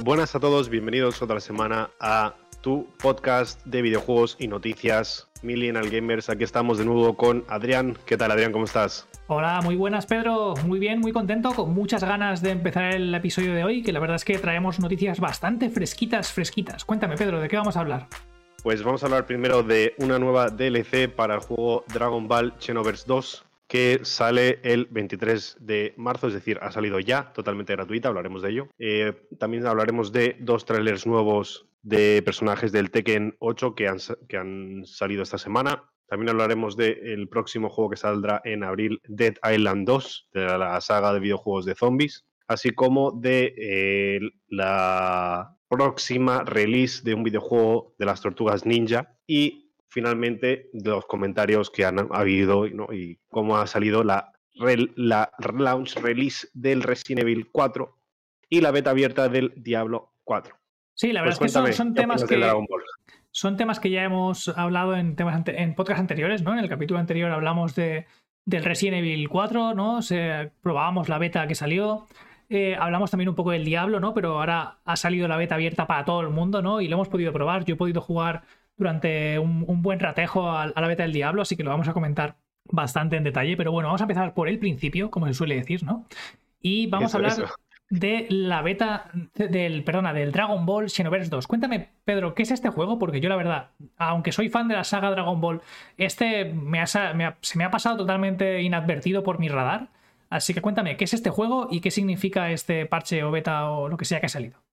Buenas a todos, bienvenidos otra semana a tu podcast de videojuegos y noticias Millennial Gamers. Aquí estamos de nuevo con Adrián. ¿Qué tal, Adrián? ¿Cómo estás? Hola, muy buenas, Pedro. Muy bien, muy contento, con muchas ganas de empezar el episodio de hoy, que la verdad es que traemos noticias bastante fresquitas, fresquitas. Cuéntame, Pedro, ¿de qué vamos a hablar? Pues vamos a hablar primero de una nueva DLC para el juego Dragon Ball Xenoverse 2, que sale el 23 de marzo, es decir, ha salido ya, totalmente gratuita, hablaremos de ello. Eh, también hablaremos de dos trailers nuevos de personajes del Tekken 8 que han, salido esta semana. También hablaremos del próximo juego que saldrá en abril, Dead Island 2, de la saga de videojuegos de zombies, así como de eh, la próxima release de un videojuego de las tortugas ninja y finalmente de los comentarios que han habido y cómo ha salido la, la launch release del Resident Evil 4 y la beta abierta del Diablo 4. Sí, la verdad pues es que son, temas que son temas que ya hemos hablado en temas en podcast anteriores, ¿no? En el capítulo anterior hablamos de, del Resident Evil 4, ¿no? Se, probábamos la beta que salió. Eh, hablamos también un poco del Diablo, ¿no? Pero ahora ha salido la beta abierta para todo el mundo, ¿no? Y lo hemos podido probar. Yo he podido jugar durante un, buen ratejo a, la beta del Diablo, así que lo vamos a comentar bastante en detalle. Pero bueno, vamos a empezar por el principio, como se suele decir, ¿no? Y vamos a hablar de la beta del, perdona, del Dragon Ball Xenoverse 2. Cuéntame, Pedro, ¿qué es este juego? Porque yo la verdad, aunque soy fan de la saga Dragon Ball, este me se me ha pasado totalmente inadvertido por mi radar. Así que cuéntame, ¿qué es este juego y qué significa este parche o beta o lo que sea que ha salido?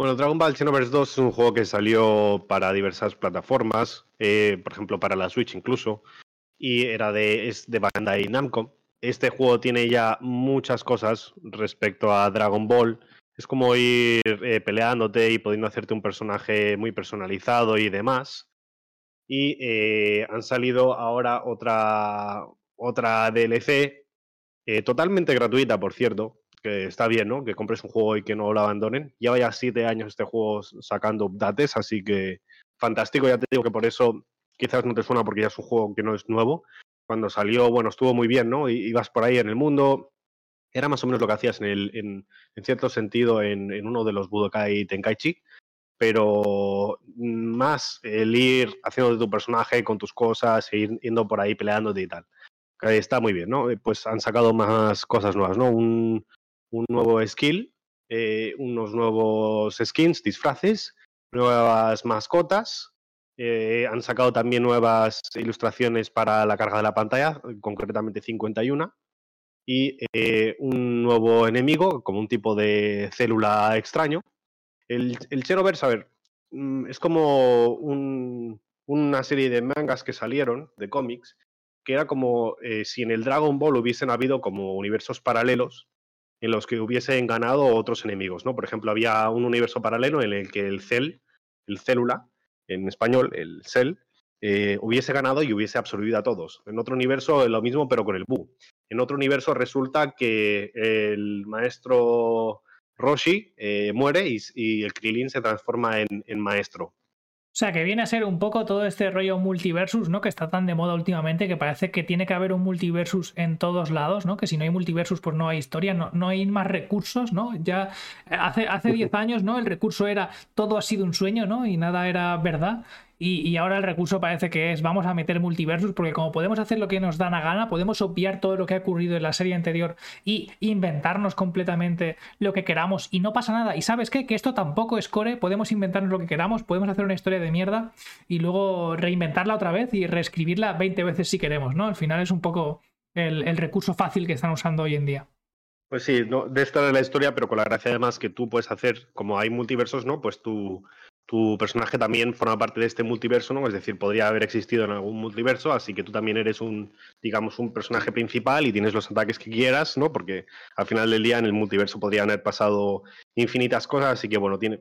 Bueno, Dragon Ball Xenoverse 2 es un juego que salió para diversas plataformas, eh, por ejemplo para la Switch incluso, y era de, es de Bandai Namco este juego tiene ya muchas cosas respecto a Dragon Ball. Es como ir eh, peleándote y pudiendo hacerte un personaje muy personalizado y demás. Y eh, han salido ahora otra, otra DLC, totalmente gratuita, por cierto, que está bien, ¿no? Que compres un juego y que no lo abandonen. Lleva ya siete años este juego sacando updates, así que fantástico. Ya te digo que por eso quizás no te suena porque ya es un juego que no es nuevo, cuando salió, bueno, estuvo muy bien, ¿no? Ibas por ahí en el mundo, era más o menos lo que hacías en, el, en, cierto sentido en, uno de los Budokai Tenkaichi, pero más el ir haciendo de tu personaje con tus cosas, e ir yendo por ahí peleándote y tal. Está muy bien, ¿no? Pues han sacado más cosas nuevas, ¿no? Un, nuevo skill, eh, unos nuevos skins, disfraces, nuevas mascotas, eh, han sacado también nuevas ilustraciones para la carga de la pantalla, concretamente 51, y eh, un nuevo enemigo, como un tipo de célula extraño. El, el Xenoverse, a ver, mm, es como una serie de mangas que salieron, de cómics, que era como si en el Dragon Ball hubiesen habido como universos paralelos en los que hubiesen ganado otros enemigos, ¿no? Por ejemplo, había un universo paralelo en el que el Cell, el célula, en español, el Cell, eh, hubiese ganado y hubiese absorbido a todos. En otro universo lo mismo, pero con el Bu. En otro universo resulta que el maestro Roshi eh, muere y, el Krillin se transforma en maestro. O sea, que viene a ser un poco todo este rollo multiversus, ¿no? Que está tan de moda últimamente que parece que tiene que haber un multiversus en todos lados, ¿no? Que si no hay multiversus, pues no hay historia, no, no hay más recursos, ¿no? Ya hace, hace 10 años, ¿no? El recurso era todo ha sido un sueño, ¿no? Y nada era verdad. Y, ahora el recurso parece que es vamos a meter multiversos porque como podemos hacer lo que nos da la gana, podemos obviar todo lo que ha ocurrido en la serie anterior y inventarnos completamente lo que queramos y no pasa nada. Y sabes qué? Que esto tampoco es core, podemos inventarnos lo que queramos, podemos hacer una historia de mierda y luego reinventarla otra vez y reescribirla 20 veces si queremos, ¿no? Al final es un poco el, recurso fácil que están usando hoy en día. Pues sí, de esta es la historia, pero con la gracia además que tú puedes hacer, como hay multiversos, ¿no? Pues tú tu personaje también forma parte de este multiverso, ¿no? Es decir, podría haber existido en algún multiverso, así que tú también eres un, digamos, un personaje principal y tienes los ataques que quieras, ¿no? Porque al final del día en el multiverso podrían haber pasado infinitas cosas, así que bueno, tiene,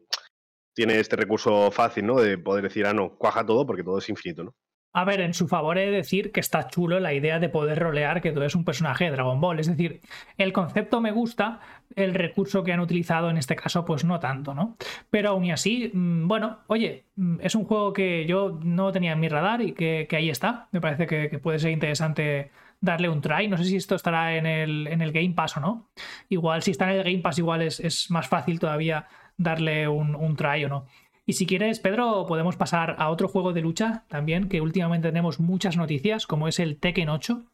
tiene este recurso fácil, ¿no? De poder decir, ah, no, cuaja todo porque todo es infinito, ¿no? A ver, en su favor he de decir que está chulo la idea de poder rolear que tú eres un personaje de Dragon Ball. Es decir, el concepto me gusta, el recurso que han utilizado en este caso, pues no tanto, ¿no? Pero aún y así, mm, bueno, oye, mm, es un juego que yo no tenía en mi radar y que, ahí está. Me parece que, puede ser interesante darle un try. No sé si esto estará en el, Game Pass o no. Igual, si está en el Game Pass, igual es, más fácil todavía darle un, un try o no. Y si quieres, Pedro, podemos pasar a otro juego de lucha también, que últimamente tenemos muchas noticias, como es el Tekken 8.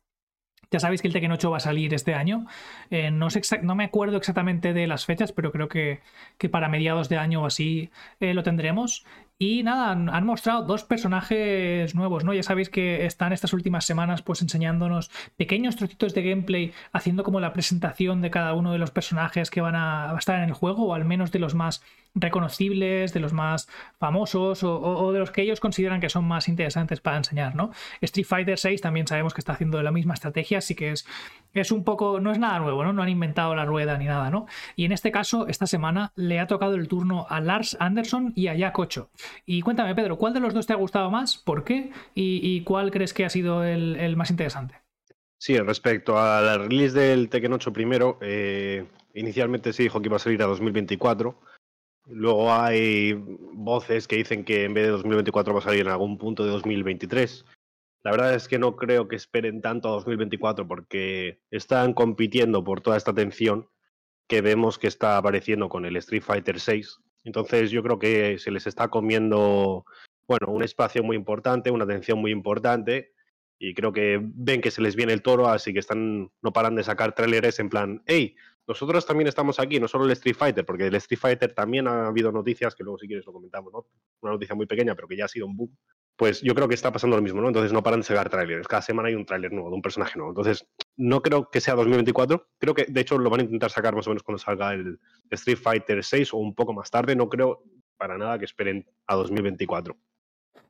Ya sabéis que el Tekken 8 va a salir este año. Eh, no, sé no, me acuerdo exactamente de las fechas, pero creo que, que para mediados de año o así eh, lo tendremos. Y nada, han, mostrado dos personajes nuevos, ¿no? Ya sabéis que están estas últimas semanas pues enseñándonos pequeños trocitos de gameplay, haciendo como la presentación de cada uno de los personajes que van a, estar en el juego, o al menos de los más reconocibles, de los más famosos, o, de los que ellos consideran que son más interesantes para enseñar, ¿no? Street Fighter 6 también sabemos que está haciendo la misma estrategia, así que es, es un poco, no es nada nuevo, ¿no? No han inventado la rueda ni nada, ¿no? Y en este caso, esta semana le ha tocado el turno a Lars Anderson y a Jack. Y cuéntame, Pedro, ¿cuál de los dos te ha gustado más? ¿Por qué? ¿Y, cuál crees que ha sido el, más interesante? Sí, respecto a la release del Tekken 8 primero, eh, inicialmente se dijo que iba a salir a 2024. Luego hay voces que dicen que en vez de 2024 va a salir en algún punto de 2023. La verdad es que no creo que esperen tanto a 2024 porque están compitiendo por toda esta atención que vemos que está apareciendo con el Street Fighter 6 entonces yo creo que se les está comiendo, bueno, un espacio muy importante, una atención muy importante y creo que ven que se les viene el toro, así que están no paran de sacar trailers en plan, hey, nosotros también estamos aquí, no solo el Street Fighter, porque el Street Fighter también ha habido noticias, que luego si quieres lo comentamos, ¿no? Una noticia muy pequeña, pero que ya ha sido un boom. Pues yo creo que está pasando lo mismo, ¿no? Entonces no paran de sacar trailers. Cada semana hay un trailer nuevo de un personaje nuevo. Entonces no creo que sea 2024. Creo que de hecho lo van a intentar sacar más o menos cuando salga el Street Fighter 6 o un poco más tarde. No creo para nada que esperen a 2024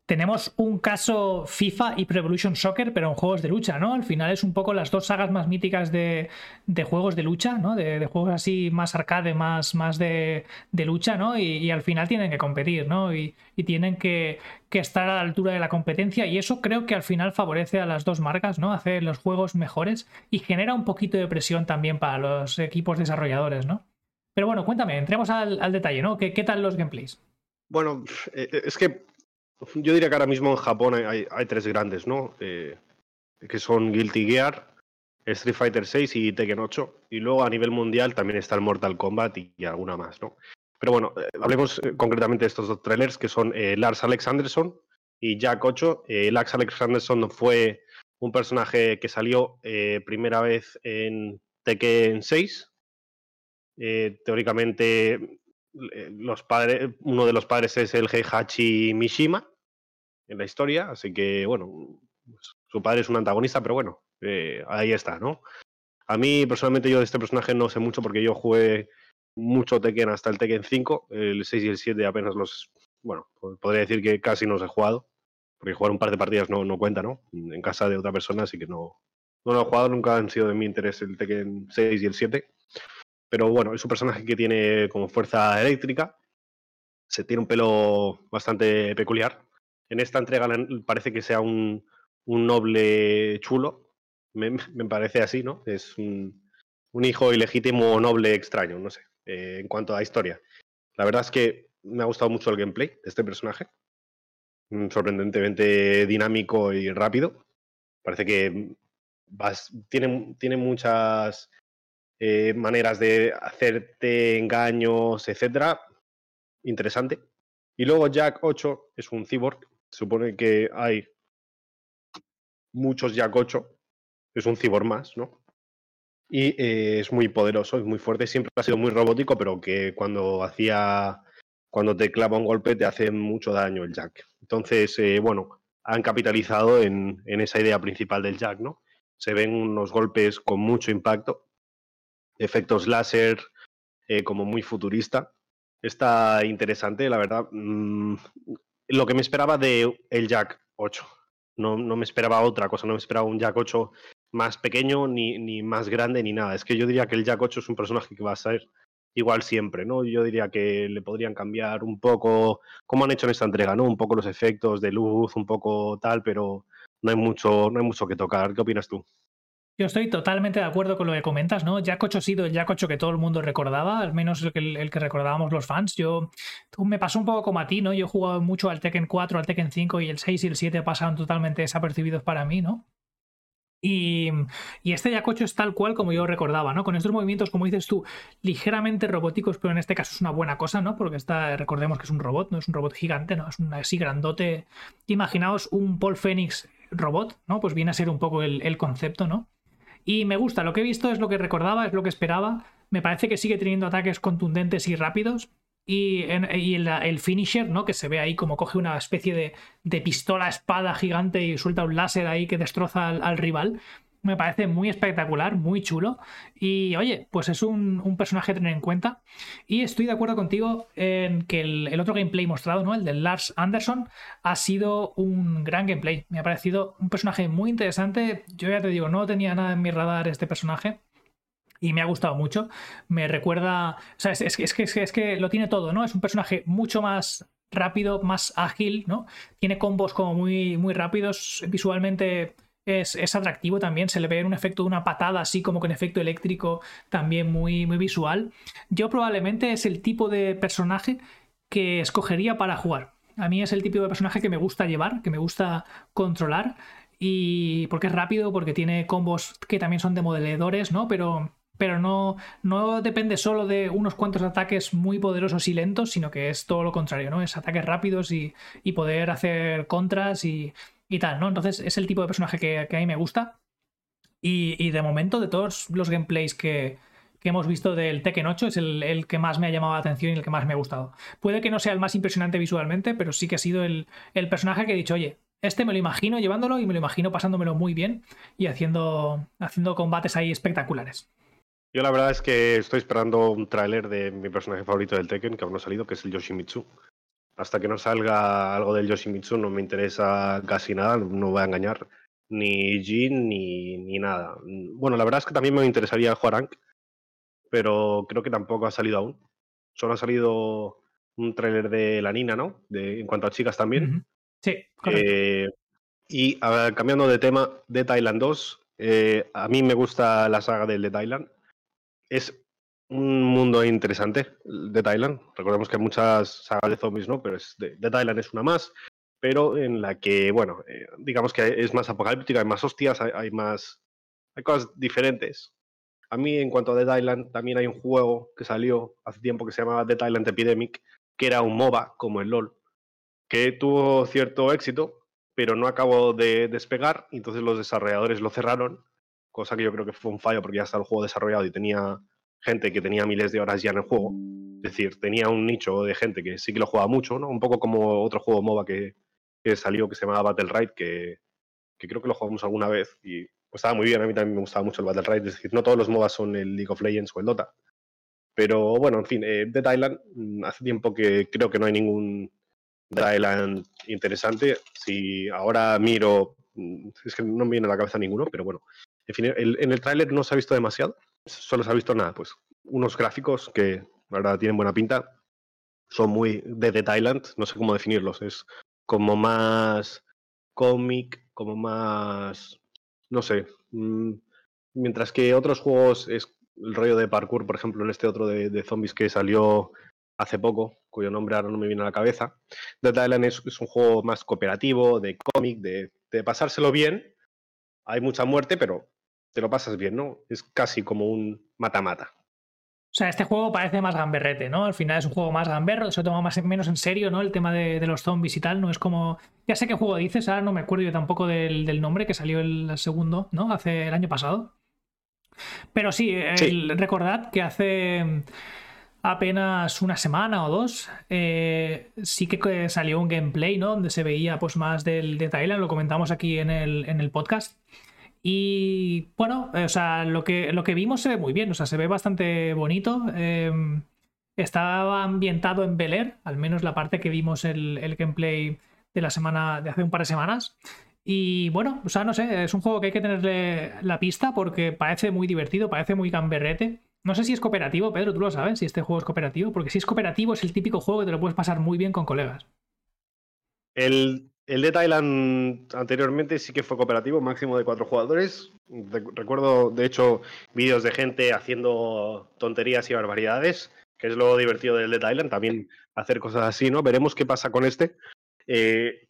tenemos un caso FIFA y Pro Evolution Soccer, pero en juegos de lucha, ¿no? Al final es un poco las dos sagas más míticas de, juegos de lucha, ¿no? De, juegos así más arcade, más, más de, lucha, ¿no? Y, al final tienen que competir, ¿no? Y, tienen que, estar a la altura de la competencia y eso creo que al final favorece a las dos marcas, ¿no? Hacer los juegos mejores y genera un poquito de presión también para los equipos desarrolladores, ¿no? Pero bueno, cuéntame, entremos al, detalle, ¿no? ¿Qué, ¿Qué tal los gameplays? Bueno, eh, es que yo diría que ahora mismo en Japón hay, tres grandes, ¿no? Eh, que son Guilty Gear, Street Fighter 6 y Tekken 8. Y luego a nivel mundial también está el Mortal Kombat y, alguna más, ¿no? Pero bueno, eh, hablemos eh, concretamente de estos dos trailers que son Lars Alex Anderson y Jack 8. Lars Alex Anderson fue un personaje que salió primera vez en Tekken 6. teóricamente los padres, uno de los padres es el Heihachi Mishima en la historia, así que bueno, su padre es un antagonista, pero bueno, eh, ahí está, ¿no? A mí personalmente yo de este personaje no sé mucho porque yo jugué mucho Tekken hasta el Tekken 5, el 6 y el 7 apenas los, bueno, podría decir que casi no los he jugado, porque jugar un par de partidas no, no cuenta, ¿no? En casa de otra persona, así que no, no lo he jugado, nunca han sido de mi interés el Tekken 6 y el 7. Pero bueno, es un personaje que tiene como fuerza eléctrica. Se tiene un pelo bastante peculiar. En esta entrega parece que sea un, noble chulo. Me, parece así, ¿no? Es un, hijo ilegítimo noble extraño, no sé, eh, en cuanto a historia. La verdad es que me ha gustado mucho el gameplay de este personaje. Mm, sorprendentemente dinámico y rápido. Parece que tiene, tiene muchas eh, maneras de hacerte engaños, etcétera. Interesante. Y luego Jack 8 es un cyborg. supone que hay muchos Jack 8. Es un cyborg más, ¿no? Y eh, es muy poderoso, es muy fuerte. Siempre ha sido muy robótico, pero que cuando hacía. Cuando te clava un golpe te hace mucho daño el Jack. Entonces, eh, bueno, han capitalizado en, en esa idea principal del Jack, ¿no? Se ven unos golpes con mucho impacto efectos láser, eh, como muy futurista. Está interesante, la verdad. Mm, lo que me esperaba de el Jack 8. No, no, me esperaba otra cosa, no me esperaba un Jack 8 más pequeño, ni, ni, más grande, ni nada. Es que yo diría que el Jack 8 es un personaje que va a ser igual siempre, ¿no? Yo diría que le podrían cambiar un poco, como han hecho en esta entrega, ¿no? Un poco los efectos de luz, un poco tal, pero no hay mucho, no hay mucho que tocar. ¿Qué opinas tú? Yo estoy totalmente de acuerdo con lo que comentas, ¿no? 8 ha sido el 8 que todo el mundo recordaba, al menos el que, recordábamos los fans. Yo me pasó un poco como a ti, ¿no? Yo he jugado mucho al Tekken 4, al Tekken 5 y el 6 y el 7 pasaron totalmente desapercibidos para mí, ¿no? Y, y, este 8 es tal cual como yo recordaba, ¿no? Con estos movimientos, como dices tú, ligeramente robóticos, pero en este caso es una buena cosa, ¿no? Porque está, recordemos que es un robot, no es un robot gigante, ¿no? Es un así grandote. Imaginaos un Paul Phoenix robot, ¿no? Pues viene a ser un poco el concepto, ¿no? Y me gusta, lo que he visto es lo que recordaba, es lo que esperaba. Me parece que sigue teniendo ataques contundentes y rápidos. Y, el, finisher, ¿no? Que se ve ahí como coge una especie de, pistola espada gigante y suelta un láser ahí que destroza al rival me parece muy espectacular, muy chulo. Y oye, pues es un, personaje a tener en cuenta. Y estoy de acuerdo contigo en que el, otro gameplay mostrado, ¿no? El de Lars Anderson, ha sido un gran gameplay. Me ha parecido un personaje muy interesante. Yo ya te digo, no tenía nada en mi radar este personaje. Y me ha gustado mucho. Me recuerda. O sea, es, es, es, es que lo tiene todo, ¿no? Es un personaje mucho más rápido, más ágil, ¿no? Tiene combos como muy, muy rápidos. Visualmente es, atractivo también, se le ve un efecto de una patada así como con efecto eléctrico también muy, muy visual. Yo probablemente es el tipo de personaje que escogería para jugar. A mí es el tipo de personaje que me gusta llevar, que me gusta controlar y porque es rápido, porque tiene combos que también son de modeladores, ¿no? Pero pero no, no depende solo de unos cuantos ataques muy poderosos y lentos, sino que es todo lo contrario, ¿no? Es ataques rápidos y, y poder hacer contras y, y tal, ¿no? Entonces es el tipo de personaje que, a mí me gusta. Y, de momento, de todos los gameplays que, hemos visto del Tekken 8, es el, que más me ha llamado la atención y el que más me ha gustado. Puede que no sea el más impresionante visualmente, pero sí que ha sido el, personaje que he dicho, oye, este me lo imagino llevándolo y me lo imagino pasándomelo muy bien y haciendo, haciendo combates ahí espectaculares. Yo la verdad es que estoy esperando un tráiler de mi personaje favorito del Tekken, que aún no ha salido, que es el Yoshimitsu hasta que no salga algo del Yoshimitsu no me interesa casi nada, no voy a engañar, ni Jin ni, ni nada. Bueno, la verdad es que también me interesaría jugar Rank, pero creo que tampoco ha salido aún. Solo ha salido un tráiler de la Nina, ¿no? De, en cuanto a chicas también. Sí, correcto. Eh, y cambiando de tema, de Thailand 2, eh, a mí me gusta la saga del de Thailand. Es un mundo interesante de Thailand. Recordemos que hay muchas sagas de zombies, ¿no? Pero de, Thailand es una más, pero en la que, bueno, eh, digamos que es más apocalíptica, hay más hostias, hay, más. hay cosas diferentes. A mí, en cuanto a The Thailand, también hay un juego que salió hace tiempo que se llamaba The Thailand Epidemic, que era un MOBA, como el LOL, que tuvo cierto éxito, pero no acabó de despegar, entonces los desarrolladores lo cerraron, cosa que yo creo que fue un fallo porque ya está el juego desarrollado y tenía gente que tenía miles de horas ya en el juego. Es decir, tenía un nicho de gente que sí que lo jugaba mucho, ¿no? Un poco como otro juego MOBA que, salió que se llamaba Battle Ride, que, creo que lo jugamos alguna vez y pues estaba muy bien. A mí también me gustaba mucho el Battle Ride. Es decir, no todos los MOBAs son el League of Legends o el Dota. Pero bueno, en fin, eh, de Thailand, mm, hace tiempo que creo que no hay ningún Thailand interesante. Si ahora miro, mm, es que no me viene a la cabeza ninguno, pero bueno. En fin, en el tráiler no se ha visto demasiado solo se ha visto nada, pues unos gráficos que la verdad tienen buena pinta. Son muy de The Thailand, no sé cómo definirlos. Es como más cómic, como más. No sé. Mm, mientras que otros juegos es el rollo de parkour, por ejemplo, en este otro de, zombies que salió hace poco, cuyo nombre ahora no me viene a la cabeza. The Thailand es, un juego más cooperativo, de cómic, de pasárselo bien. Hay mucha muerte, pero te lo pasas bien, ¿no? Es casi como un mata-mata. O sea, este juego parece más gamberrete, ¿no? Al final es un juego más gamberro, se toma más, menos en serio, ¿no? El tema de, los zombies y tal, no es como... Ya sé qué juego dices, ahora no me acuerdo yo tampoco del, nombre, que salió el segundo, ¿no? Hace el año pasado. Pero sí, recordad que hace apenas una semana o dos eh, sí que salió un gameplay, ¿no? Donde se veía pues más del de Thailand, lo comentamos aquí en el, en el podcast. Y bueno, eh, o sea, lo que, lo que vimos se ve muy bien, o sea, se ve bastante bonito. Em, estaba ambientado en Bel Air, al menos la parte que vimos el, el gameplay de la semana, de hace un par de semanas. Y bueno, o sea, no sé, es un juego que hay que tenerle la pista porque parece muy divertido, parece muy gamberrete. No sé si es cooperativo, Pedro, tú lo sabes, si este juego es cooperativo, porque si es cooperativo es el típico juego que te lo puedes pasar muy bien con colegas. El, el Dead Island anteriormente sí que fue cooperativo, máximo de cuatro jugadores. Recuerdo, de hecho, vídeos de gente haciendo tonterías y barbaridades, que es lo divertido del Dead Island, también hacer cosas así, ¿no? Veremos qué pasa con este. Eh,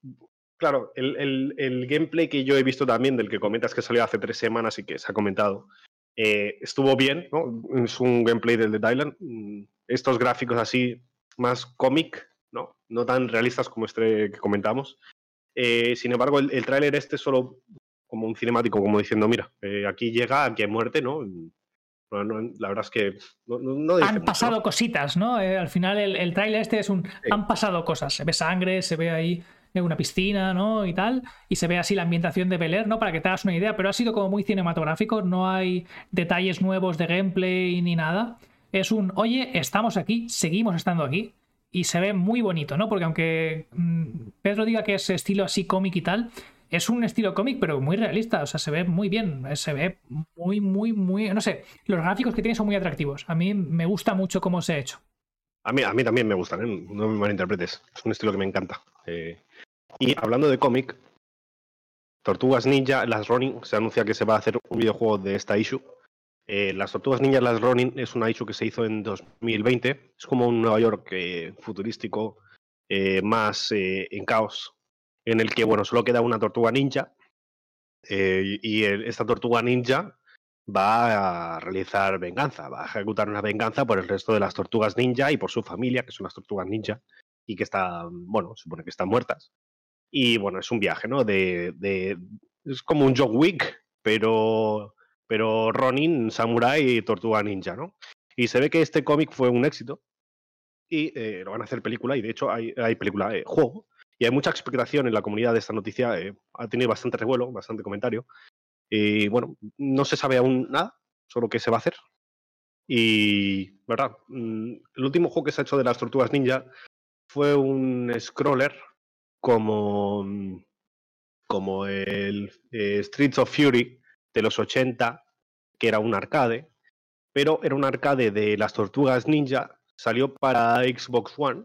claro, el, gameplay que yo he visto también, del que comentas que salió hace tres semanas y que se ha comentado, eh, estuvo bien, ¿no? Es un gameplay del Dead Island. Mm, estos gráficos así, más cómic, ¿no? No tan realistas como este que comentamos. Eh, sin embargo, el, el tráiler este es solo como un cinemático, como diciendo, mira, eh, aquí llega, aquí hay muerte, ¿no? la verdad es que no, han pasado cositas, ¿no? Eh, al final el, el tráiler este es un... Han pasado cosas, se ve sangre, se ve ahí una piscina, ¿no? Y tal, y se ve así la ambientación de Bel ¿no? Para que te hagas una idea, pero ha sido como muy cinematográfico, no hay detalles nuevos de gameplay ni nada. Es un, oye, estamos aquí, seguimos estando aquí y se ve muy bonito, ¿no? Porque aunque mm, Pedro diga que es estilo así cómic y tal, es un estilo cómic, pero muy realista, o sea, se ve muy bien, se ve muy, muy, muy, no sé, los gráficos que tiene son muy atractivos. A mí me gusta mucho cómo se ha hecho. A mí, a mí también me gustan, ¿eh? no me malinterpretes, es un estilo que me encanta. Eh, y hablando de cómic, Tortugas Ninja, las Ronin, se anuncia que se va a hacer un videojuego de esta issue eh, las Tortugas Ninjas Las Ronin es una issue que se hizo en 2020. Es como un Nueva York eh, futurístico eh, más en caos, en el que bueno, solo queda una tortuga ninja. y esta tortuga ninja va a realizar venganza, va a ejecutar una venganza por el resto de las tortugas ninja y por su familia, que son las tortugas ninja, y que están, bueno, supone que están muertas. Y bueno, es un viaje, ¿no? De, de es como un John Wick, pero pero Ronin, Samurai y Tortuga Ninja, ¿no? Y se ve que este cómic fue un éxito y eh, lo van a hacer película y de hecho hay, película, eh, juego, y hay mucha expectación en la comunidad de esta noticia, eh, ha tenido bastante revuelo, bastante comentario, y bueno, no se sabe aún nada, solo qué se va a hacer. Y, ¿verdad? Mm, el último juego que se ha hecho de las Tortugas Ninja fue un scroller como, como el Streets of Fury, de los 80, que era un arcade, pero era un arcade de las tortugas ninja, salió para Xbox One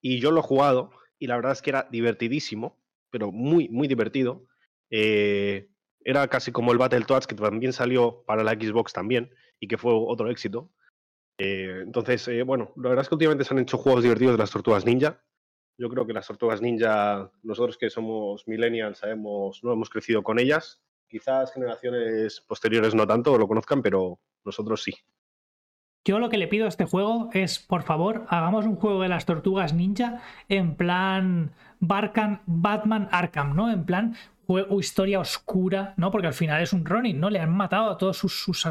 y yo lo he jugado y la verdad es que era divertidísimo, pero muy, muy divertido. Eh, era casi como el Battletoads, que también salió para la Xbox también y que fue otro éxito. Eh, entonces, eh, bueno, la verdad es que últimamente se han hecho juegos divertidos de las tortugas ninja. Yo creo que las tortugas ninja, nosotros que somos millennials, sabemos, no hemos crecido con ellas Quizás generaciones posteriores no tanto lo conozcan, pero nosotros sí. Yo lo que le pido a este juego es, por favor, hagamos un juego de las tortugas ninja en plan Batman Arkham, ¿no? En plan historia oscura, ¿no? Porque al final es un Ronin, ¿no? Le han matado a todos sus, sus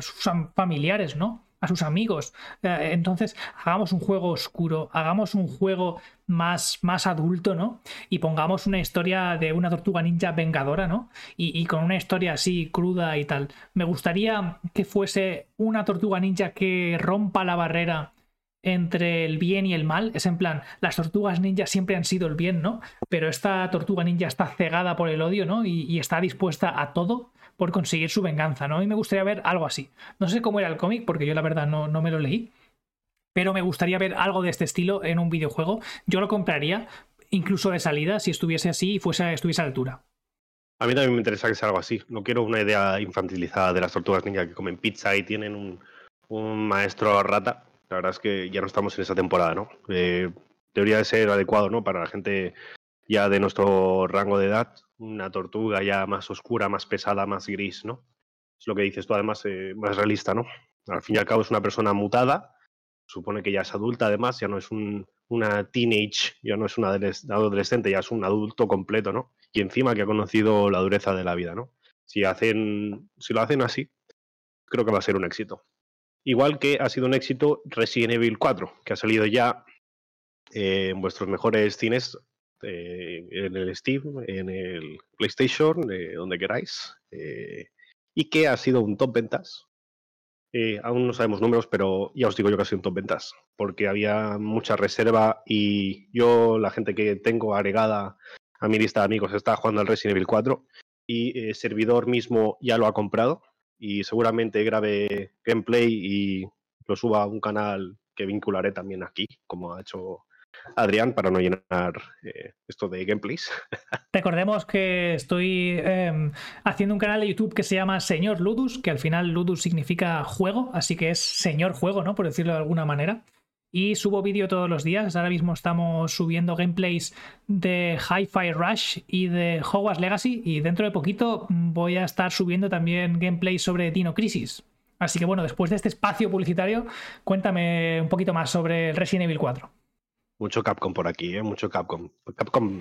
familiares, ¿no? A sus amigos. Eh, entonces, hagamos un juego oscuro, hagamos un juego más, más adulto, ¿no? Y pongamos una historia de una tortuga ninja vengadora, ¿no? Y, con una historia así cruda y tal. Me gustaría que fuese una tortuga ninja que rompa la barrera entre el bien y el mal. Es en plan, las tortugas ninja siempre han sido el bien, ¿no? Pero esta tortuga ninja está cegada por el odio, ¿no? y está dispuesta a todo por conseguir su venganza, ¿no? Y me gustaría ver algo así. No sé cómo era el cómic, porque yo la verdad no, no me lo leí, pero me gustaría ver algo de este estilo en un videojuego. Yo lo compraría, incluso de salida, si estuviese así y fuese, estuviese a altura. A mí también me interesa que sea algo así. No quiero una idea infantilizada de las tortugas ninja que comen pizza y tienen un, un maestro rata. La verdad es que ya no estamos en esa temporada, ¿no? Eh, debería de ser adecuado, ¿no? Para la gente ya de nuestro rango de edad, una tortuga ya más oscura, más pesada, más gris, ¿no? Es lo que dices tú, además, eh, más realista, ¿no? Al fin y al cabo es una persona mutada, supone que ya es adulta, además, ya no es un, una teenage, ya no es una adolescente, ya es un adulto completo, ¿no? Y encima que ha conocido la dureza de la vida, ¿no? Si, hacen, si lo hacen así, creo que va a ser un éxito. Igual que ha sido un éxito Resident Evil 4, que ha salido ya eh, en vuestros mejores cines eh, en el Steam, en el PlayStation, donde queráis, eh, y que ha sido un top ventas. Eh, aún no sabemos números, pero ya os digo yo que ha sido un top ventas, porque había mucha reserva y yo, la gente que tengo agregada a mi lista de amigos, está jugando al Resident Evil 4 y el servidor mismo ya lo ha comprado y seguramente grabe gameplay y lo suba a un canal que vincularé también aquí, como ha hecho Adrián, para no llenar eh, esto de gameplays. Recordemos que estoy em, haciendo un canal de YouTube que se llama Señor Ludus, que al final Ludus significa juego, así que es señor juego, ¿no? Por decirlo de alguna manera. Y subo vídeo todos los días. Ahora mismo estamos subiendo gameplays de Hi-Fi Rush y de Hogwarts Legacy. Y dentro de poquito voy a estar subiendo también gameplays sobre Dino Crisis. Así que bueno, después de este espacio publicitario, cuéntame un poquito más sobre el Resident Evil 4. Mucho Capcom por aquí, ¿eh? Mucho Capcom. Capcom,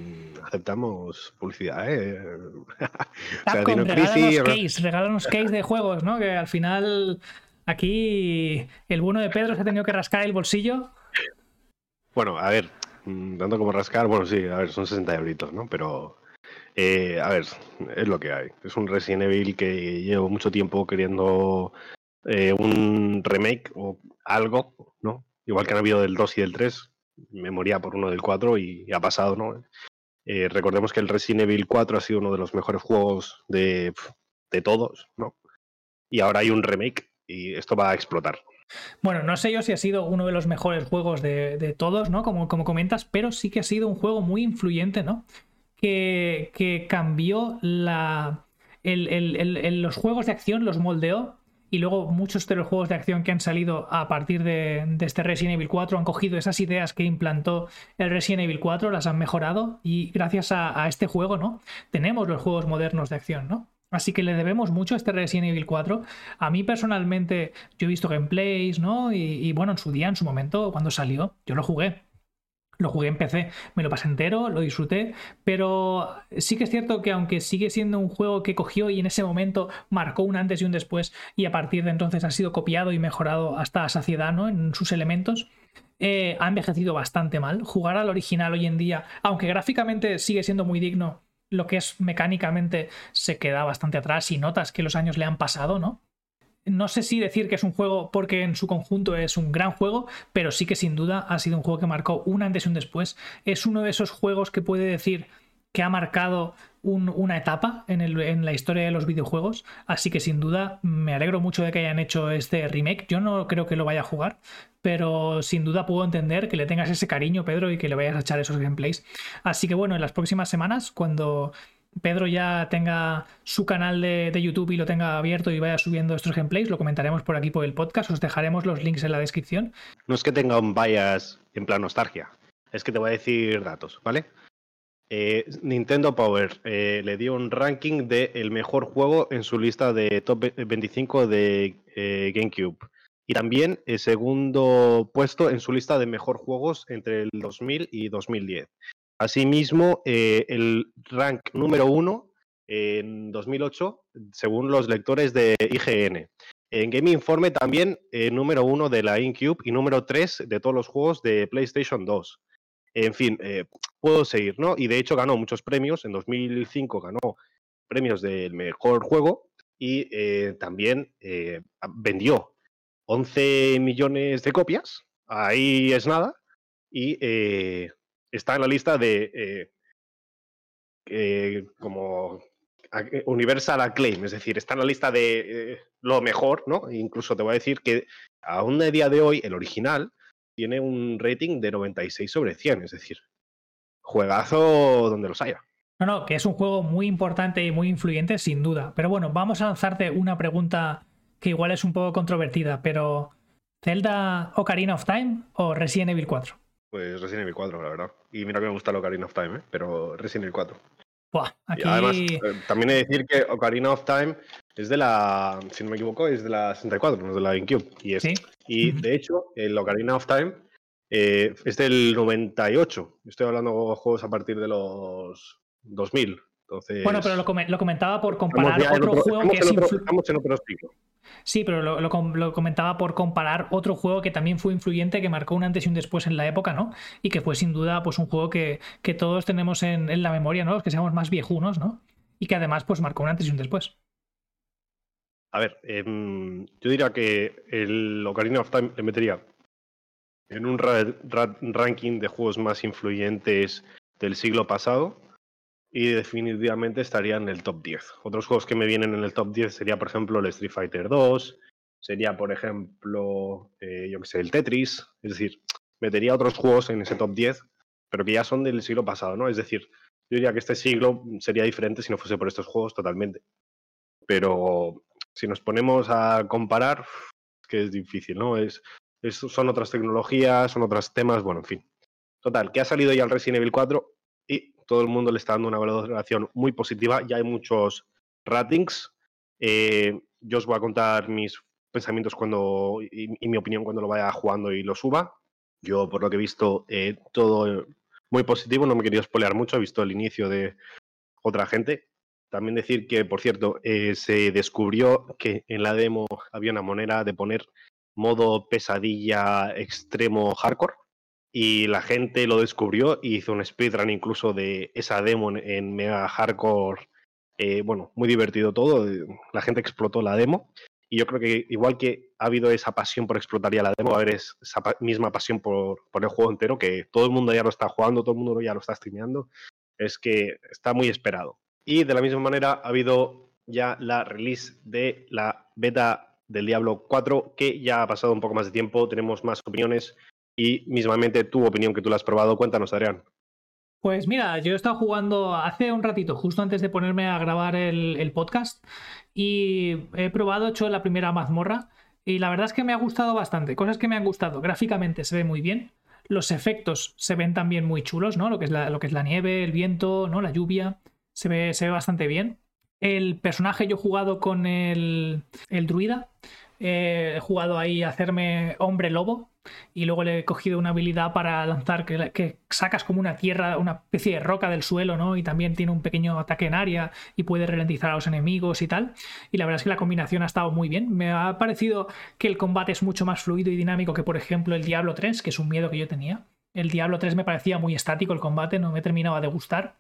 aceptamos publicidad, ¿eh? Capcom, regálanos case, regálanos case de juegos, ¿no? Que al final aquí el bueno de Pedro se ha tenido que rascar el bolsillo. Bueno, a ver, mm, tanto como rascar, bueno, sí, a ver, son 60 euritos, ¿no? Pero, eh, a ver, es lo que hay. Es un Resident Evil que llevo mucho tiempo queriendo eh, un remake o algo, ¿no? Igual que han habido del 2 y del 3, me moría por uno del 4 y, ha pasado, ¿no? Eh, recordemos que el Resident Evil 4 ha sido uno de los mejores juegos de, de todos, ¿no? Y ahora hay un remake y esto va a explotar. Bueno, no sé yo si ha sido uno de los mejores juegos de, todos, ¿no? Como, como, comentas, pero sí que ha sido un juego muy influyente, ¿no? Que, que cambió la, los juegos de acción, los moldeó y luego muchos de los juegos de acción que han salido a partir de, este Resident Evil 4 han cogido esas ideas que implantó el Resident Evil 4, las han mejorado y gracias a, este juego, ¿no? Tenemos los juegos modernos de acción, ¿no? Así que le debemos mucho a este Resident Evil 4. A mí personalmente, yo he visto gameplays, ¿no? y, bueno, en su día, en su momento, cuando salió, yo lo jugué. Lo jugué en PC, me lo pasé entero, lo disfruté, pero sí que es cierto que aunque sigue siendo un juego que cogió y en ese momento marcó un antes y un después y a partir de entonces ha sido copiado y mejorado hasta saciedad ¿no? en sus elementos, eh, ha envejecido bastante mal. Jugar al original hoy en día, aunque gráficamente sigue siendo muy digno, lo que es mecánicamente se queda bastante atrás y notas que los años le han pasado, ¿no? no sé si decir que es un juego porque en su conjunto es un gran juego, pero sí que sin duda ha sido un juego que marcó un antes y un después. Es uno de esos juegos que puede decir que ha marcado una etapa en, la historia de los videojuegos, así que sin duda me alegro mucho de que hayan hecho este remake. Yo no creo que lo vaya a jugar, pero sin duda puedo entender que le tengas ese cariño, Pedro, y que le vayas a echar esos gameplays. Así que bueno, en las próximas semanas, cuando Pedro ya tenga su canal de, YouTube y lo tenga abierto y vaya subiendo estos gameplays, lo comentaremos por aquí por el podcast, os dejaremos los links en la descripción. No es que tenga un bias en plan nostalgia, es que te voy a decir datos, ¿vale? Eh, Nintendo Power eh, le dio un ranking de el mejor juego en su lista de top 25 de eh, GameCube. Y también el segundo puesto en su lista de mejor juegos entre el 2000 y 2010. Asimismo, el rank número uno en 2008, según los lectores de IGN. En Game Informe también número uno de la InCube y número tres de todos los juegos de PlayStation 2. En fin, eh, puedo seguir, ¿no? Y de hecho ganó muchos premios. En 2005 ganó premios del mejor juego y también vendió 11 millones de copias. Ahí es nada. Y está en la lista de eh, eh, como Universal Acclaim, es decir, está en la lista de eh, lo mejor, ¿no? Incluso te voy a decir que aún a día de hoy el original tiene un rating de 96 sobre 100, es decir, juegazo donde los haya. No, no, que es un juego muy importante y muy influyente, sin duda. Pero bueno, vamos a lanzarte una pregunta que igual es un poco controvertida, pero ¿Zelda Ocarina of Time o Resident Evil 4? Pues Resident Evil 4, la verdad. Y mira que me gusta el Ocarina of Time, ¿eh? pero Resident Evil 4. además, eh, también he de decir que Ocarina of Time es de la, si no me equivoco, es de la 64, no es de la GameCube. Y, es, y de hecho, el Ocarina of Time eh, es del 98. Estoy hablando de juegos a partir de los 2000. Entonces, bueno, pero lo, comentaba por comparar otro, juego que es. estamos en otro ciclo. Sí, pero lo, comentaba por comparar otro juego que también fue influyente, que marcó un antes y un después en la época, ¿no? Y que fue sin duda pues un juego que, todos tenemos en, la memoria, ¿no? Los que seamos más viejunos, ¿no? Y que además pues marcó un antes y un después. A ver, em, yo diría que el Ocarina of Time le metería en un ranking de juegos más influyentes del siglo pasado y definitivamente estaría en el top 10. Otros juegos que me vienen en el top 10 sería, por ejemplo, el Street Fighter 2, sería, por ejemplo, eh, yo que sé, el Tetris, es decir, metería otros juegos en ese top 10, pero que ya son del siglo pasado, ¿no? Es decir, yo diría que este siglo sería diferente si no fuese por estos juegos totalmente. Pero si nos ponemos a comparar, que es difícil, ¿no? Es, son otras tecnologías, son otros temas, bueno, en fin. Total, que ha salido ya el Resident Evil 4 y todo el mundo le está dando una valoración muy positiva. Ya hay muchos ratings. Eh, yo os voy a contar mis pensamientos cuando y, mi opinión cuando lo vaya jugando y lo suba. Yo, por lo que he visto, eh, todo muy positivo. No me quería spoilear mucho. He visto el inicio de otra gente. También decir que, por cierto, eh, se descubrió que en la demo había una manera de poner modo pesadilla extremo hardcore y la gente lo descubrió y hizo un speedrun incluso de esa demo en, mega hardcore. Eh, bueno, muy divertido todo. La gente explotó la demo y yo creo que igual que ha habido esa pasión por explotar ya la demo, a haber esa misma pasión por, por, el juego entero, que todo el mundo ya lo está jugando, todo el mundo ya lo está streameando. Es que está muy esperado. Y de la misma manera ha habido ya la release de la beta del Diablo 4, que ya ha pasado un poco más de tiempo, tenemos más opiniones y mismamente tu opinión que tú la has probado. Cuéntanos, Adrián. Pues mira, yo he estado jugando hace un ratito, justo antes de ponerme a grabar el, podcast, y he probado, hecho la primera mazmorra, y la verdad es que me ha gustado bastante. Cosas que me han gustado. Gráficamente se ve muy bien. Los efectos se ven también muy chulos, ¿no? Lo que es la, lo que es la nieve, el viento, ¿no? La lluvia. Se ve, se ve bastante bien. El personaje yo he jugado con el, el druida. he jugado ahí a hacerme hombre lobo y luego le he cogido una habilidad para lanzar que, sacas como una tierra, una especie de roca del suelo, ¿no? Y también tiene un pequeño ataque en área y puede ralentizar a los enemigos y tal. Y la verdad es que la combinación ha estado muy bien. Me ha parecido que el combate es mucho más fluido y dinámico que, por ejemplo, el Diablo 3, que es un miedo que yo tenía. El Diablo 3 me parecía muy estático el combate, no me terminaba de gustar.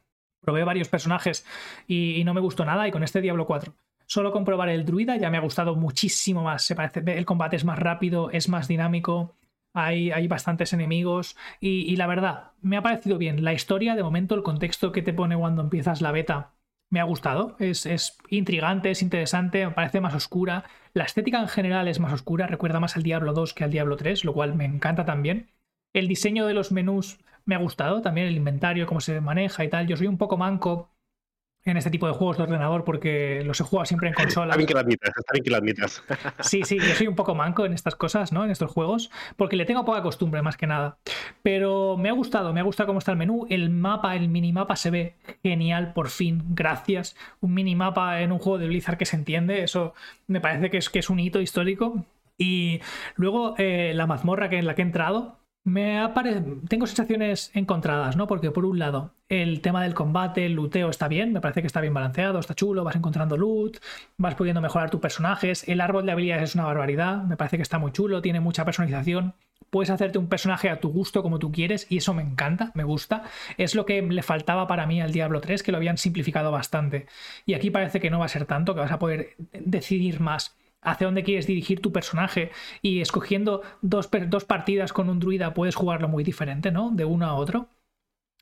Probé varios personajes y, no me gustó nada, y con este Diablo 4 Solo comprobar el druida ya me ha gustado muchísimo más. Se parece, el combate es más rápido, es más dinámico, hay, bastantes enemigos y, la verdad, me ha parecido bien. La historia, de momento, el contexto que te pone cuando empiezas la beta, me ha gustado. Es, es, intrigante, es interesante, me parece más oscura. La estética en general es más oscura, recuerda más al Diablo 2 que al Diablo 3, lo cual me encanta también. El diseño de los menús me ha gustado, también el inventario, cómo se maneja y tal. Yo soy un poco manco en este tipo de juegos de ordenador porque los he jugado siempre en consola. Está bien que lo admitas, está bien que lo admitas. Sí, sí, yo soy un poco manco en estas cosas, ¿no? En estos juegos, porque le tengo poca costumbre más que nada. Pero me ha gustado, me ha gustado cómo está el menú. El mapa, el minimapa se ve genial, por fin, gracias. Un minimapa en un juego de Blizzard que se entiende, eso me parece que es, que es un hito histórico. Y luego eh, la mazmorra que en la que he entrado, me Tengo sensaciones encontradas, ¿no? Porque por un lado, el tema del combate, el looteo está bien, me parece que está bien balanceado, está chulo, vas encontrando loot, vas pudiendo mejorar tus personajes, el árbol de habilidades es una barbaridad, me parece que está muy chulo, tiene mucha personalización, puedes hacerte un personaje a tu gusto como tú quieres y eso me encanta, me gusta. Es lo que le faltaba para mí al Diablo 3, que lo habían simplificado bastante. Y aquí parece que no va a ser tanto, que vas a poder decidir más hacia dónde quieres dirigir tu personaje y escogiendo dos, dos partidas con un druida puedes jugarlo muy diferente, ¿no? De uno a otro.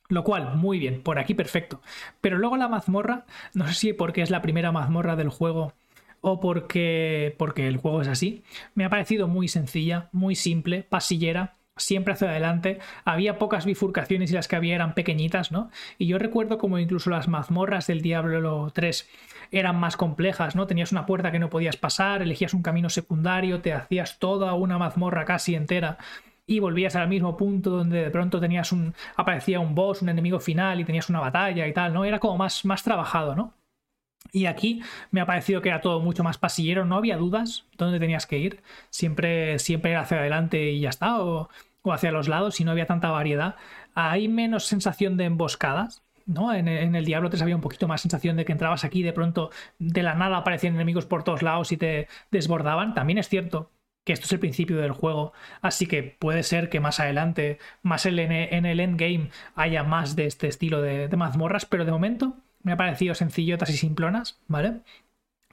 Lo cual, muy bien, por aquí perfecto. Pero luego la mazmorra, no sé si porque es la primera mazmorra del juego o porque, porque el juego es así, me ha parecido muy sencilla, muy simple, pasillera, siempre hacia adelante. Había pocas bifurcaciones y las que había eran pequeñitas, ¿no? Y yo recuerdo como incluso las mazmorras del Diablo 3 eran más complejas, ¿no? Tenías una puerta que no podías pasar, elegías un camino secundario, te hacías toda una mazmorra casi entera y volvías al mismo punto donde de pronto tenías un aparecía un boss, un enemigo final y tenías una batalla y tal, ¿no? Era como más más trabajado, ¿no? Y aquí me ha parecido que era todo mucho más pasillero, no había dudas dónde tenías que ir, siempre, siempre era hacia adelante y ya está, o, o hacia los lados y no había tanta variedad. Hay menos sensación de emboscadas, ¿no? En, el Diablo 3 había un poquito más sensación de que entrabas aquí y de pronto de la nada aparecían enemigos por todos lados y te desbordaban. También es cierto que esto es el principio del juego, así que puede ser que más adelante, más en, el endgame, haya más de este estilo de, mazmorras, pero de momento me ha parecido sencillotas y simplonas, ¿vale?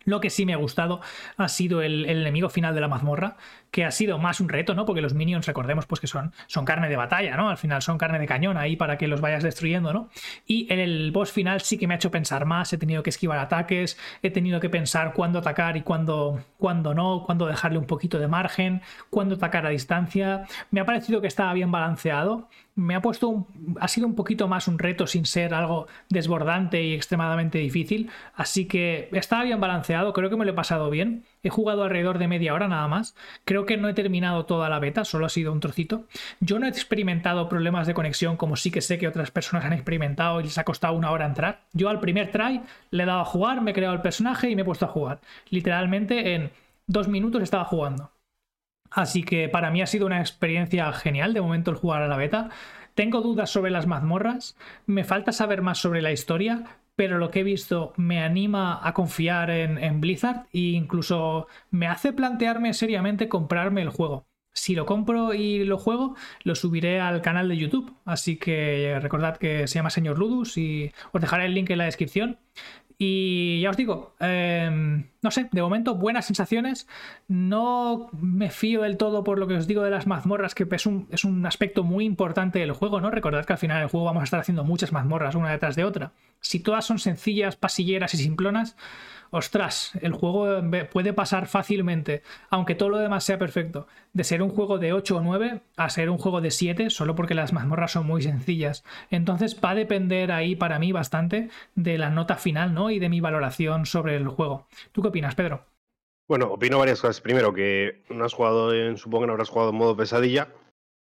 Lo que sí me ha gustado ha sido el, enemigo final de la mazmorra, que ha sido más un reto, ¿no? Porque los minions, recordemos, pues que son, son carne de batalla, ¿no? Al final son carne de cañón ahí para que los vayas destruyendo, ¿no? Y en el boss final sí que me ha hecho pensar más, he tenido que esquivar ataques, he tenido que pensar cuándo atacar y cuándo, cuándo no, cuándo dejarle un poquito de margen, cuándo atacar a distancia. Me ha parecido que estaba bien balanceado me ha puesto ha sido un poquito más un reto sin ser algo desbordante y extremadamente difícil, así que estaba bien balanceado, creo que me lo he pasado bien. He jugado alrededor de media hora nada más. Creo que no he terminado toda la beta, solo ha sido un trocito. Yo no he experimentado problemas de conexión como sí que sé que otras personas han experimentado y les ha costado una hora entrar. Yo al primer try le he dado a jugar, me he creado el personaje y me he puesto a jugar. Literalmente en dos minutos estaba jugando. Así que para mí ha sido una experiencia genial de momento el jugar a la beta. Tengo dudas sobre las mazmorras, me falta saber más sobre la historia, pero lo que he visto me anima a confiar en, Blizzard e incluso me hace plantearme seriamente comprarme el juego. Si lo compro y lo juego, lo subiré al canal de YouTube. Así que recordad que se llama Señor Ludus y os dejaré el link en la descripción. Y ya os digo, em, no sé, de momento buenas sensaciones. No me fío del todo por lo que os digo de las mazmorras, que es un, es un aspecto muy importante del juego, ¿no? Recordad que al final del juego vamos a estar haciendo muchas mazmorras una detrás de otra. Si todas son sencillas, pasilleras y simplonas, ostras, el juego puede pasar fácilmente, aunque todo lo demás sea perfecto, de ser un juego de 8 o 9 a ser un juego de 7, solo porque las mazmorras son muy sencillas. Entonces va a depender ahí para mí bastante de la nota final, ¿no? Y de mi valoración sobre el juego. ¿Tú qué opinas, Pedro? Bueno, opino varias cosas. Primero, que no has jugado en, supongo que no habrás jugado en modo pesadilla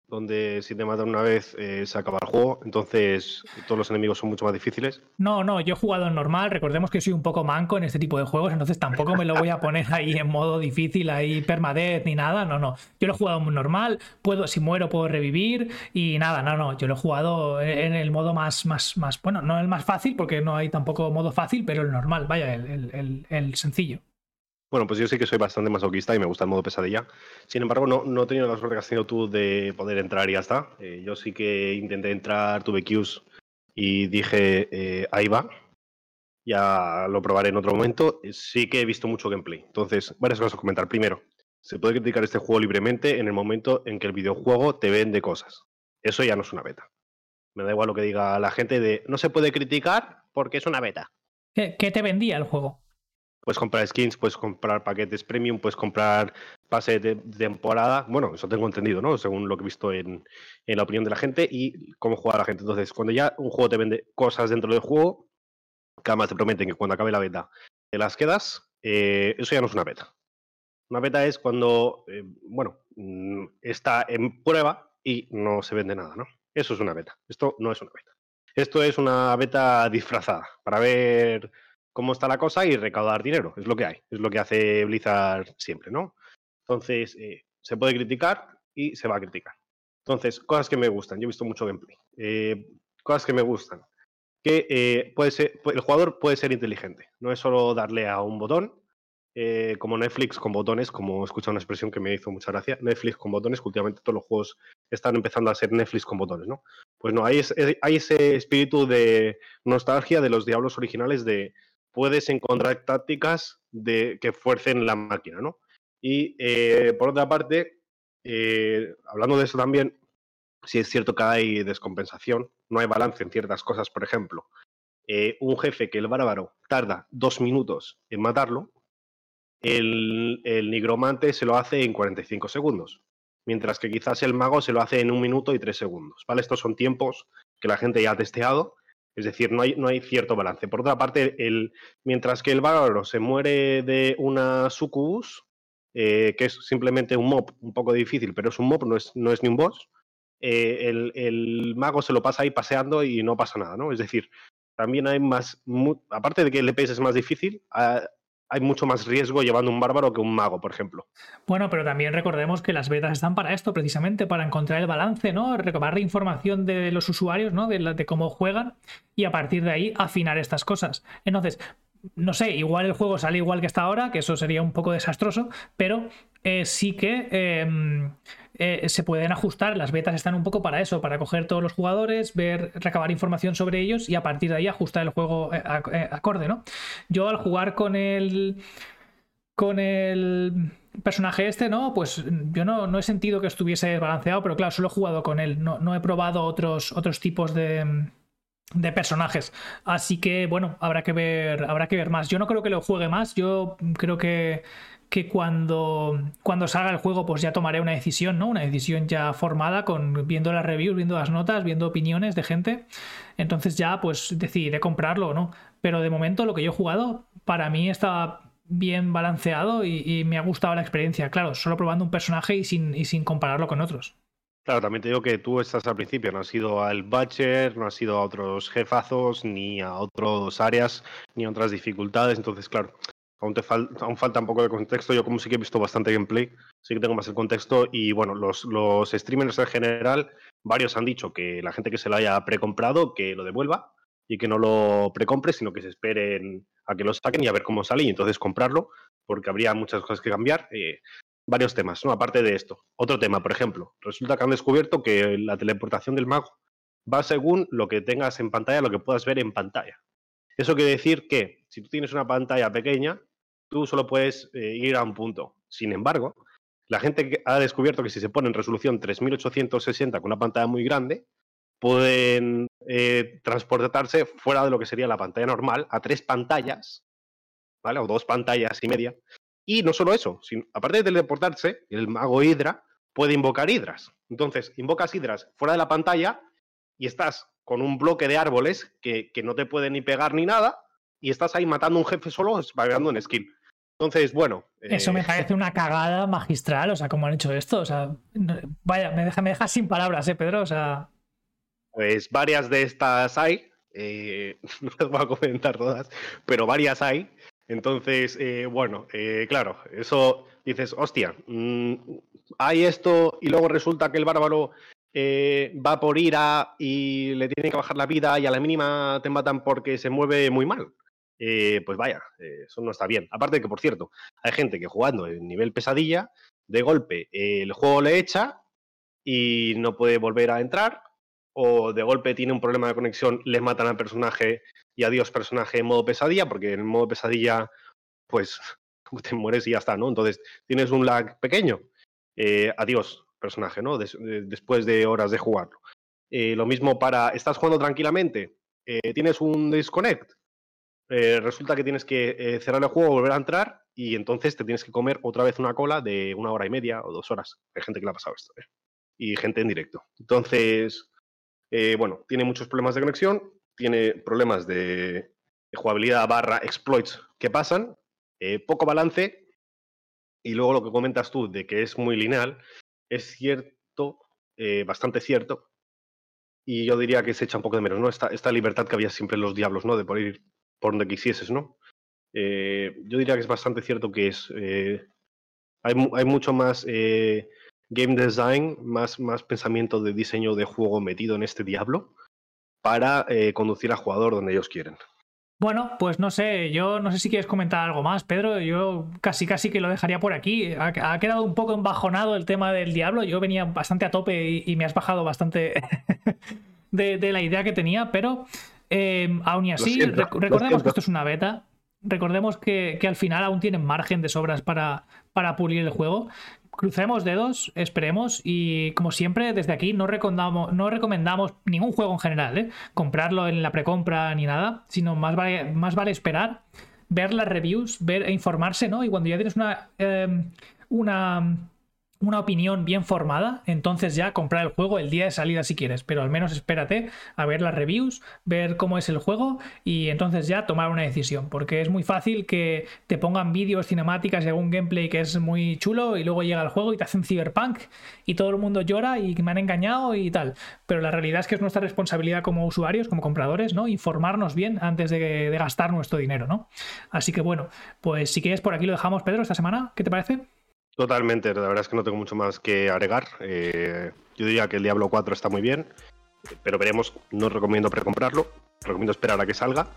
donde si te matan una vez eh, se acaba el juego, entonces todos los enemigos son mucho más difíciles. No, no, yo he jugado en normal, recordemos que soy un poco manco en este tipo de juegos, entonces tampoco me lo voy a poner ahí en modo difícil, ahí permadeath ni nada, no, no. Yo lo he jugado en normal, puedo, si muero puedo revivir y nada, no, no, yo lo he jugado en el modo más, más, más, bueno, no el más fácil porque no hay tampoco modo fácil, pero el normal, vaya, el sencillo. Bueno, pues yo sí que soy bastante masoquista y me gusta el modo pesadilla. Sin embargo, no, no he tenido la suerte que has tenido tú de poder entrar y ya está. Eh, yo sí que intenté entrar, tuve queues y dije, eh, ahí va. Ya lo probaré en otro momento. Eh, sí que he visto mucho gameplay. Entonces, varias cosas a comentar. Primero, se puede criticar este juego libremente en el momento en que el videojuego te vende cosas. Eso ya no es una beta. Me da igual lo que diga la gente de no se puede criticar porque es una beta. qué te vendía el juego? Puedes comprar skins, puedes comprar paquetes premium, puedes comprar pase de temporada. Bueno, eso tengo entendido, ¿no? Según lo que he visto en, la opinión de la gente y cómo juega la gente. Entonces, cuando ya un juego te vende cosas dentro del juego, que además te prometen que cuando acabe la beta te las quedas, eh, eso ya no es una beta. Una beta es cuando, eh, bueno, mm, está en prueba y no se vende nada, ¿no? Eso es una beta. Esto no es una beta. Esto es una beta disfrazada para ver cómo está la cosa y recaudar dinero. Es lo que hay, es lo que hace Blizzard siempre, ¿no? Entonces, eh, se puede criticar y se va a criticar. Entonces, cosas que me gustan. Yo he visto mucho gameplay. Eh, cosas que me gustan. Que eh, puede ser, el jugador puede ser inteligente. No es solo darle a un botón, como Netflix con botones, como he escuchado una expresión que me hizo mucha gracia. Netflix con botones, que últimamente todos los juegos están empezando a ser Netflix con botones, ¿no? Pues no, hay, hay ese espíritu de nostalgia de los diablos originales de puedes encontrar tácticas de, que fuercen la máquina, ¿no? Y eh, por otra parte, eh, hablando de eso también, si es cierto que hay descompensación, no hay balance en ciertas cosas, por ejemplo, eh, un jefe que el bárbaro tarda dos minutos en matarlo, el, el, nigromante se lo hace en 45 segundos, mientras que quizás el mago se lo hace en un minuto y tres segundos, ¿vale? Estos son tiempos que la gente ya ha testeado es decir, no hay, no hay cierto balance. Por otra parte, el, mientras que el bárbaro se muere de una sucubus, eh, que es simplemente un mob un poco difícil, pero es un mob, no es, no es ni un boss, eh, el, el, mago se lo pasa ahí paseando y no pasa nada, ¿no? Es decir, también hay más, aparte de que el EPS es más difícil, hay mucho más riesgo llevando un bárbaro que un mago, por ejemplo. Bueno, pero también recordemos que las betas están para esto, precisamente, para encontrar el balance, ¿no? Recabar información de los usuarios, ¿no? De, de cómo juegan y a partir de ahí afinar estas cosas. Entonces, no sé, igual el juego sale igual que está ahora, que eso sería un poco desastroso, pero eh, sí que em, eh, se pueden ajustar. Las betas están un poco para eso, para coger todos los jugadores, ver, recabar información sobre ellos y a partir de ahí ajustar el juego eh, acorde, ¿no? Yo al jugar con el. con el personaje este, ¿no? Pues yo no, no he sentido que estuviese balanceado, pero claro, solo he jugado con él. No, no he probado otros, otros tipos de de personajes. Así que, bueno, habrá que ver, habrá que ver más. Yo no creo que lo juegue más. Yo creo que, que cuando, cuando salga el juego, pues ya tomaré una decisión, ¿no? Una decisión ya formada con viendo las reviews, viendo las notas, viendo opiniones de gente. Entonces ya, pues decidiré comprarlo o no. Pero de momento lo que yo he jugado, para mí está bien balanceado y, me ha gustado la experiencia. Claro, solo probando un personaje y sin, sin compararlo con otros. Claro, también te digo que tú estás al principio, no has ido al Butcher, no has ido a otros jefazos, ni a otras áreas, ni a otras dificultades. Entonces, claro, aún, te falta un poco de contexto. Yo, como sí que he visto bastante gameplay, sí que tengo más el contexto. Y bueno, los, los streamers en general, varios han dicho que la gente que se lo haya precomprado, que lo devuelva y que no lo precompre, sino que se esperen a que lo saquen y a ver cómo sale y entonces comprarlo, porque habría muchas cosas que cambiar. Eh, varios temas, ¿no? Aparte de esto. Otro tema, por ejemplo, resulta que han descubierto que la teleportación del mago va según lo que tengas en pantalla, lo que puedas ver en pantalla. Eso quiere decir que si tú tienes una pantalla pequeña, tú solo puedes eh, ir a un punto. Sin embargo, la gente ha descubierto que si se pone en resolución 3860 con una pantalla muy grande, pueden eh, transportarse fuera de lo que sería la pantalla normal a tres pantallas, ¿vale? O dos pantallas y media, y no solo eso, sino, aparte de teleportarse, el mago Hydra puede invocar Hidras. Entonces, invocas Hidras fuera de la pantalla y estás con un bloque de árboles que, no te puede ni pegar ni nada y estás ahí matando a un jefe solo, spameando en skin. Entonces, bueno. Eso me eh, parece una cagada magistral, o sea, cómo han hecho esto. O sea, vaya, me deja, me deja sin palabras, ¿eh, Pedro? O sea. Pues varias de estas hay. Eh, no las voy a comentar todas, pero varias hay. Entonces, eh, bueno, eh, claro, eso dices, hostia, mm, hay esto y luego resulta que el bárbaro eh, va por ira y le tiene que bajar la vida y a la mínima te matan porque se mueve muy mal. Pues vaya, eso no está bien. Aparte de que, por cierto, hay gente que jugando en nivel pesadilla, de golpe el juego le echa y no puede volver a entrar, o de golpe tiene un problema de conexión, les matan al personaje y adiós personaje en modo pesadilla, porque en modo pesadilla, pues te mueres y ya está, ¿no? Entonces tienes un lag pequeño, eh, adiós personaje, ¿no? después de horas de jugarlo. Eh, lo mismo para, estás jugando tranquilamente, eh, tienes un disconnect, resulta que tienes que cerrar el juego, volver a entrar y entonces te tienes que comer otra vez una cola de una hora y media o dos horas. Hay gente que le ha pasado esto, Y gente en directo. Entonces, bueno, tiene muchos problemas de conexión tiene problemas de, jugabilidad barra exploits que pasan, eh, poco balance, y luego lo que comentas tú de que es muy lineal, es cierto, eh, bastante cierto, y yo diría que se echa un poco de menos, ¿no? Esta, esta libertad que había siempre en los diablos, ¿no? De poder ir por donde quisieses, ¿no? Eh, yo diría que es bastante cierto que es... hay, hay, mucho más game design, más, más pensamiento de diseño de juego metido en este diablo para eh, conducir al jugador donde ellos quieren. Bueno, pues no sé, yo no sé si quieres comentar algo más, Pedro. Yo casi casi que lo dejaría por aquí. Ha, quedado un poco embajonado el tema del diablo. Yo venía bastante a tope y, me has bajado bastante de, la idea que tenía, pero eh, aún y así, recordemos que esto es una beta. Recordemos que, que, al final aún tienen margen de sobras para, para pulir el juego crucemos dedos, esperemos y como siempre desde aquí no recomendamos, no recomendamos ningún juego en general, ¿eh? comprarlo en la precompra ni nada, sino más vale, más vale esperar, ver las reviews, ver e informarse, ¿no? Y cuando ya tienes una, eh, una una opinión bien formada, entonces ya comprar el juego el día de salida si quieres, pero al menos espérate a ver las reviews, ver cómo es el juego y entonces ya tomar una decisión, porque es muy fácil que te pongan vídeos, cinemáticas y algún gameplay que es muy chulo y luego llega el juego y te hacen cyberpunk y todo el mundo llora y me han engañado y tal, pero la realidad es que es nuestra responsabilidad como usuarios, como compradores, ¿no? Informarnos bien antes de, de gastar nuestro dinero, ¿no? Así que bueno, pues si quieres por aquí lo dejamos, Pedro, esta semana, ¿qué te parece? Totalmente, la verdad es que no tengo mucho más que agregar. Eh, yo diría que el Diablo 4 está muy bien, pero veremos, no recomiendo precomprarlo. recomiendo esperar a que salga.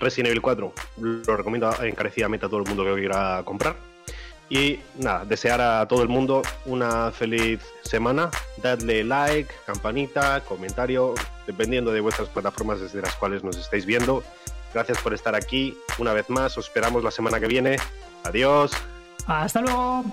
Resident Evil 4 lo recomiendo encarecidamente a todo el mundo que lo quiera comprar. Y nada, desear a todo el mundo una feliz semana. Dadle like, campanita, comentario, dependiendo de vuestras plataformas desde las cuales nos estáis viendo. Gracias por estar aquí una vez más. Os esperamos la semana que viene. Adiós. Hasta luego.